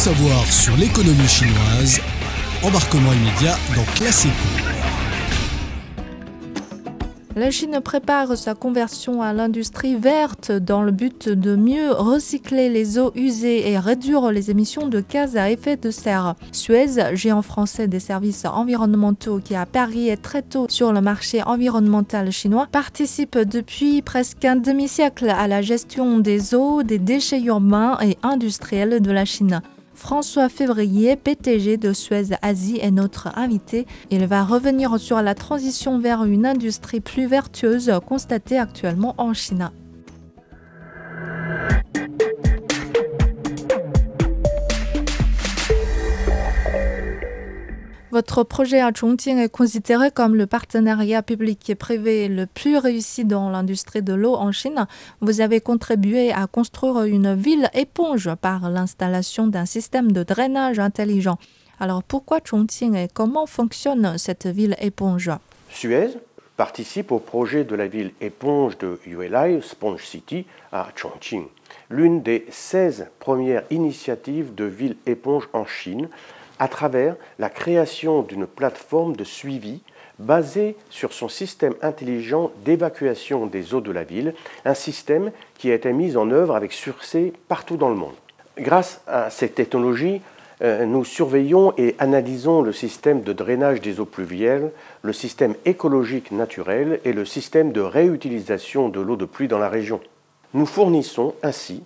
savoir sur l'économie chinoise, embarquement immédiat dans Classico. La Chine prépare sa conversion à l'industrie verte dans le but de mieux recycler les eaux usées et réduire les émissions de gaz à effet de serre. Suez, géant français des services environnementaux qui a parié très tôt sur le marché environnemental chinois, participe depuis presque un demi-siècle à la gestion des eaux, des déchets urbains et industriels de la Chine. François Février, PTG de Suez Asie, est notre invité. Il va revenir sur la transition vers une industrie plus vertueuse constatée actuellement en Chine. Votre projet à Chongqing est considéré comme le partenariat public et privé le plus réussi dans l'industrie de l'eau en Chine. Vous avez contribué à construire une ville éponge par l'installation d'un système de drainage intelligent. Alors pourquoi Chongqing et comment fonctionne cette ville éponge? Suez participe au projet de la ville éponge de ULI, Sponge City, à Chongqing, l'une des 16 premières initiatives de ville éponge en Chine à travers la création d'une plateforme de suivi basée sur son système intelligent d'évacuation des eaux de la ville, un système qui a été mis en œuvre avec succès partout dans le monde. Grâce à cette technologie, euh, nous surveillons et analysons le système de drainage des eaux pluviales, le système écologique naturel et le système de réutilisation de l'eau de pluie dans la région. Nous fournissons ainsi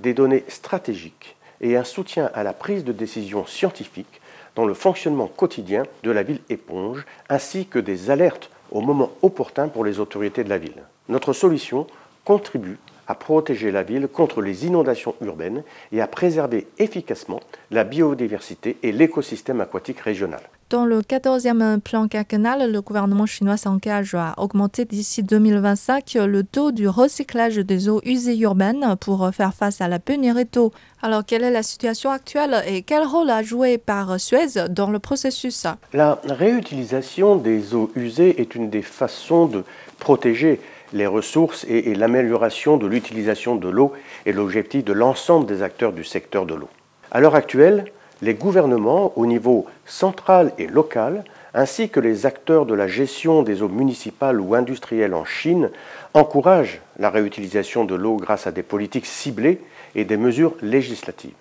des données stratégiques et un soutien à la prise de décision scientifique dans le fonctionnement quotidien de la ville éponge, ainsi que des alertes au moment opportun pour les autorités de la ville. Notre solution contribue à protéger la ville contre les inondations urbaines et à préserver efficacement la biodiversité et l'écosystème aquatique régional. Dans le 14e plan quinquennal, le gouvernement chinois s'engage à augmenter d'ici 2025 le taux du recyclage des eaux usées urbaines pour faire face à la pénurie d'eau. Alors, quelle est la situation actuelle et quel rôle a joué par Suez dans le processus? La réutilisation des eaux usées est une des façons de protéger les ressources et, l'amélioration de l'utilisation de l'eau est l'objectif de l'ensemble des acteurs du secteur de l'eau. À l'heure actuelle, les gouvernements au niveau central et local, ainsi que les acteurs de la gestion des eaux municipales ou industrielles en Chine, encouragent la réutilisation de l'eau grâce à des politiques ciblées et des mesures législatives.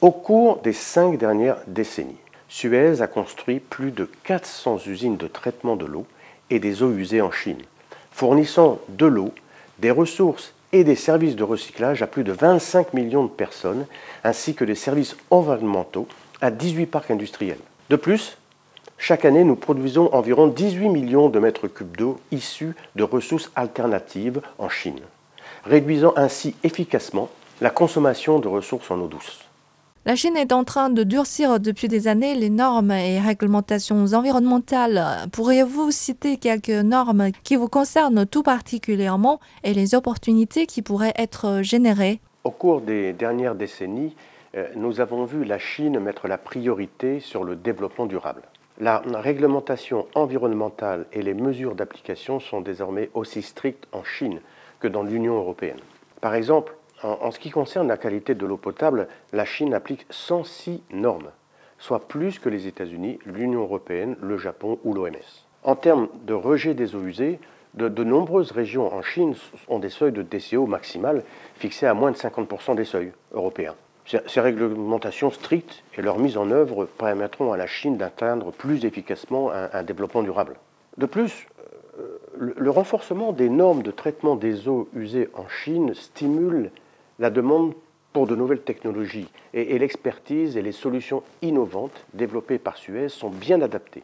Au cours des cinq dernières décennies, Suez a construit plus de 400 usines de traitement de l'eau et des eaux usées en Chine fournissant de l'eau, des ressources et des services de recyclage à plus de 25 millions de personnes, ainsi que des services environnementaux à 18 parcs industriels. De plus, chaque année, nous produisons environ 18 millions de mètres cubes d'eau issus de ressources alternatives en Chine, réduisant ainsi efficacement la consommation de ressources en eau douce. La Chine est en train de durcir depuis des années les normes et réglementations environnementales. Pourriez-vous citer quelques normes qui vous concernent tout particulièrement et les opportunités qui pourraient être générées? Au cours des dernières décennies, euh, nous avons vu la Chine mettre la priorité sur le développement durable. La réglementation environnementale et les mesures d'application sont désormais aussi strictes en Chine que dans l'Union européenne. Par exemple, en, ce qui concerne la qualité de l'eau potable, la Chine applique 106 normes, soit plus que les États-Unis, l'Union européenne, le Japon ou l'OMS. En termes de rejet des eaux usées, de, nombreuses régions en Chine ont des seuils de DCO maximal fixés à moins de 50% des seuils européens. Ces réglementations strictes et leur mise en œuvre permettront à la Chine d'atteindre plus efficacement un, développement durable. De plus, euh, le renforcement des normes de traitement des eaux usées en Chine stimule la demande pour de nouvelles technologies et, l'expertise et les solutions innovantes développées par Suez sont bien adaptées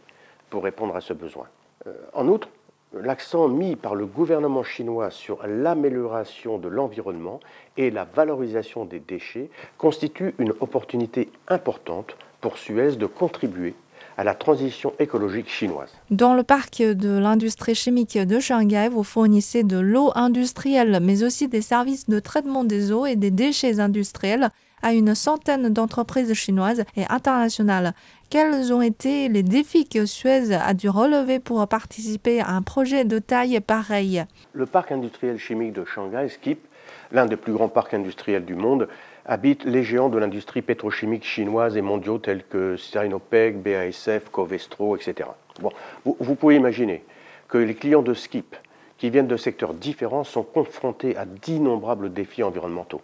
pour répondre à ce besoin. Euh, en outre, l'accent mis par le gouvernement chinois sur l'amélioration de l'environnement et la valorisation des déchets constitue une opportunité importante pour Suez de contribuer à la transition écologique chinoise. Dans le parc de l'industrie chimique de Shanghai, vous fournissez de l'eau industrielle, mais aussi des services de traitement des eaux et des déchets industriels à une centaine d'entreprises chinoises et internationales. Quels ont été les défis que Suez a dû relever pour participer à un projet de taille pareille? Le parc industriel chimique de Shanghai, SKIP, l'un des plus grands parcs industriels du monde, habitent les géants de l'industrie pétrochimique chinoise et mondiaux tels que Sinopec, BASF, Covestro, etc. Vous pouvez imaginer que les clients de Skip, qui viennent de secteurs différents, sont confrontés à d'innombrables défis environnementaux.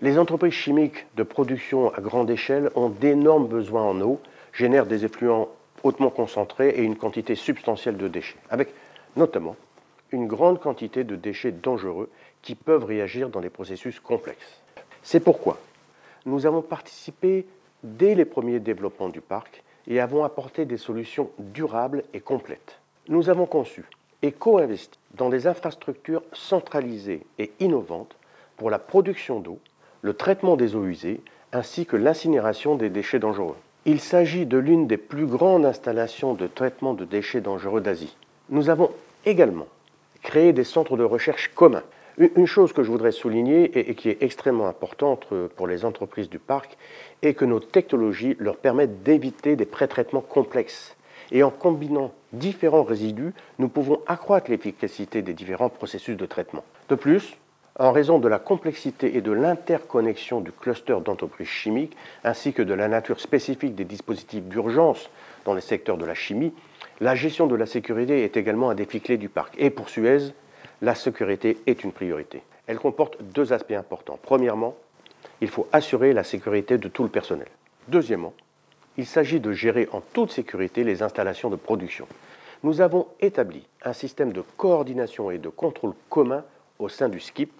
Les entreprises chimiques de production à grande échelle ont d'énormes besoins en eau, génèrent des effluents hautement concentrés et une quantité substantielle de déchets, avec notamment une grande quantité de déchets dangereux qui peuvent réagir dans des processus complexes. C'est pourquoi nous avons participé dès les premiers développements du parc et avons apporté des solutions durables et complètes. Nous avons conçu et co-investi dans des infrastructures centralisées et innovantes pour la production d'eau, le traitement des eaux usées ainsi que l'incinération des déchets dangereux. Il s'agit de l'une des plus grandes installations de traitement de déchets dangereux d'Asie. Nous avons également créé des centres de recherche communs. Une chose que je voudrais souligner et qui est extrêmement importante pour les entreprises du parc est que nos technologies leur permettent d'éviter des pré-traitements complexes. Et en combinant différents résidus, nous pouvons accroître l'efficacité des différents processus de traitement. De plus, en raison de la complexité et de l'interconnexion du cluster d'entreprises chimiques, ainsi que de la nature spécifique des dispositifs d'urgence dans les secteurs de la chimie, la gestion de la sécurité est également un défi clé du parc. Et pour Suez, la sécurité est une priorité. Elle comporte deux aspects importants. Premièrement, il faut assurer la sécurité de tout le personnel. Deuxièmement, il s'agit de gérer en toute sécurité les installations de production. Nous avons établi un système de coordination et de contrôle commun au sein du SKIP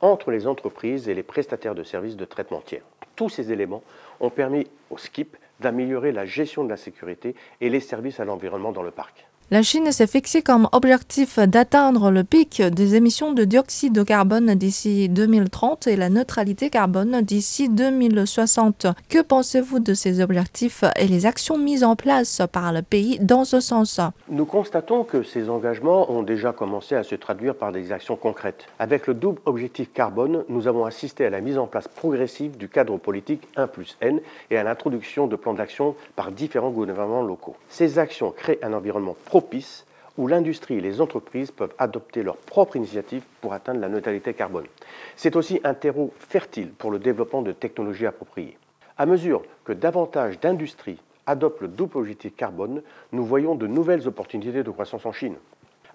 entre les entreprises et les prestataires de services de traitement tiers. Tous ces éléments ont permis au SKIP d'améliorer la gestion de la sécurité et les services à l'environnement dans le parc. La Chine s'est fixée comme objectif d'atteindre le pic des émissions de dioxyde de carbone d'ici 2030 et la neutralité carbone d'ici 2060. Que pensez-vous de ces objectifs et les actions mises en place par le pays dans ce sens? Nous constatons que ces engagements ont déjà commencé à se traduire par des actions concrètes. Avec le double objectif carbone, nous avons assisté à la mise en place progressive du cadre politique 1 plus N et à l'introduction de plans d'action par différents gouvernements locaux. Ces actions créent un environnement propice où l'industrie et les entreprises peuvent adopter leurs propres initiatives pour atteindre la neutralité carbone. C'est aussi un terreau fertile pour le développement de technologies appropriées. À mesure que davantage d'industries adoptent le double objectif carbone, nous voyons de nouvelles opportunités de croissance en Chine.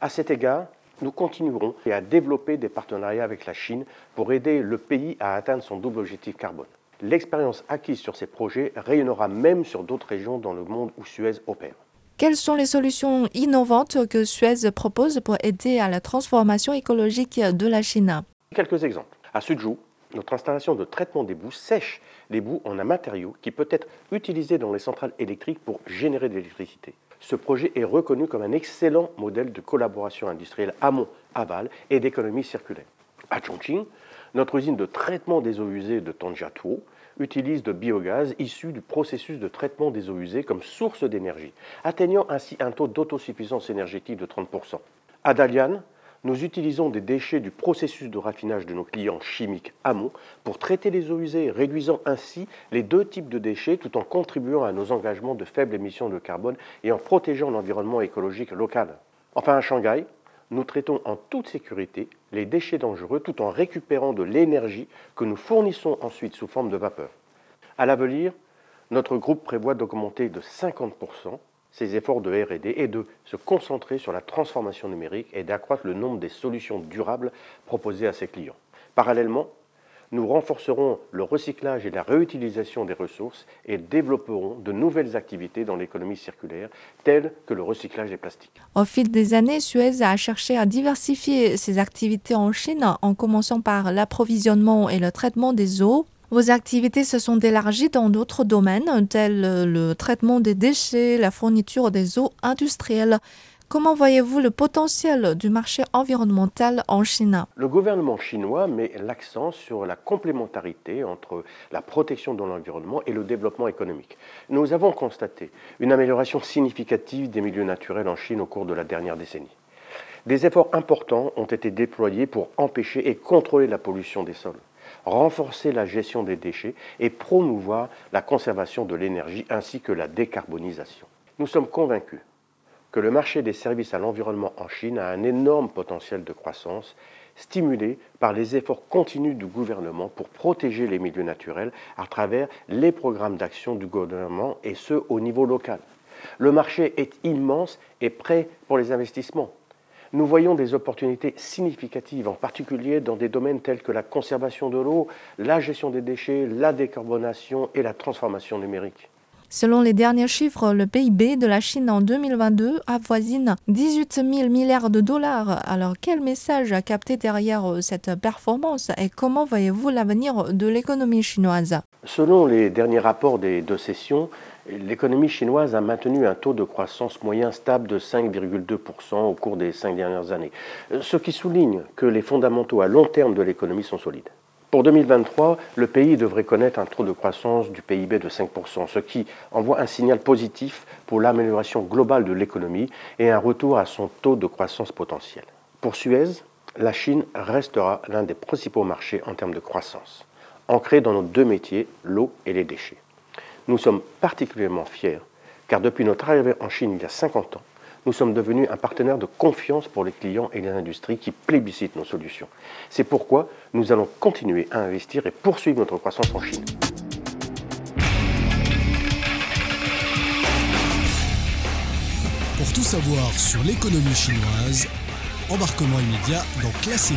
À cet égard, nous continuerons à développer des partenariats avec la Chine pour aider le pays à atteindre son double objectif carbone. L'expérience acquise sur ces projets rayonnera même sur d'autres régions dans le monde où Suez opère. Quelles sont les solutions innovantes que Suez propose pour aider à la transformation écologique de la Chine? Quelques exemples. À Suzhou, notre installation de traitement des boues sèche les boues en un matériau qui peut être utilisé dans les centrales électriques pour générer de l'électricité. Ce projet est reconnu comme un excellent modèle de collaboration industrielle amont-aval et d'économie circulaire. À Chongqing, notre usine de traitement des eaux usées de Tongjiatuo utilise de biogaz issu du processus de traitement des eaux usées comme source d'énergie, atteignant ainsi un taux d'autosuffisance énergétique de 30%. À Dalian, nous utilisons des déchets du processus de raffinage de nos clients chimiques amont pour traiter les eaux usées, réduisant ainsi les deux types de déchets tout en contribuant à nos engagements de faible émission de carbone et en protégeant l'environnement écologique local. Enfin, à Shanghai, nous traitons en toute sécurité les déchets dangereux tout en récupérant de l'énergie que nous fournissons ensuite sous forme de vapeur. À l'avenir, notre groupe prévoit d'augmenter de 50% ses efforts de RD et de se concentrer sur la transformation numérique et d'accroître le nombre des solutions durables proposées à ses clients. Parallèlement, nous renforcerons le recyclage et la réutilisation des ressources et développerons de nouvelles activités dans l'économie circulaire, telles que le recyclage des plastiques. Au fil des années, Suez a cherché à diversifier ses activités en Chine, en commençant par l'approvisionnement et le traitement des eaux. Vos activités se sont élargies dans d'autres domaines, tels le traitement des déchets, la fourniture des eaux industrielles. Comment voyez-vous le potentiel du marché environnemental en Chine? Le gouvernement chinois met l'accent sur la complémentarité entre la protection de l'environnement et le développement économique. Nous avons constaté une amélioration significative des milieux naturels en Chine au cours de la dernière décennie. Des efforts importants ont été déployés pour empêcher et contrôler la pollution des sols, renforcer la gestion des déchets et promouvoir la conservation de l'énergie ainsi que la décarbonisation. Nous sommes convaincus que le marché des services à l'environnement en Chine a un énorme potentiel de croissance, stimulé par les efforts continus du gouvernement pour protéger les milieux naturels à travers les programmes d'action du gouvernement et ce au niveau local. Le marché est immense et prêt pour les investissements. Nous voyons des opportunités significatives, en particulier dans des domaines tels que la conservation de l'eau, la gestion des déchets, la décarbonation et la transformation numérique. Selon les derniers chiffres, le PIB de la Chine en 2022 avoisine 18 000 milliards de dollars. Alors quel message a capté derrière euh, cette performance et comment voyez-vous l'avenir de l'économie chinoise? Selon les derniers rapports des deux sessions, l'économie chinoise a maintenu un taux de croissance moyen stable de 5,2% au cours des cinq dernières années, ce qui souligne que les fondamentaux à long terme de l'économie sont solides. Pour 2023, le pays devrait connaître un taux de croissance du PIB de 5%, ce qui envoie un signal positif pour l'amélioration globale de l'économie et un retour à son taux de croissance potentiel. Pour Suez, la Chine restera l'un des principaux marchés en termes de croissance, ancré dans nos deux métiers, l'eau et les déchets. Nous sommes particulièrement fiers car depuis notre arrivée en Chine il y a 50 ans, nous sommes devenus un partenaire de confiance pour les clients et les industries qui plébiscitent nos solutions. C'est pourquoi nous allons continuer à investir et poursuivre notre croissance en Chine. Pour tout savoir sur l'économie chinoise, embarquement immédiat dans Classe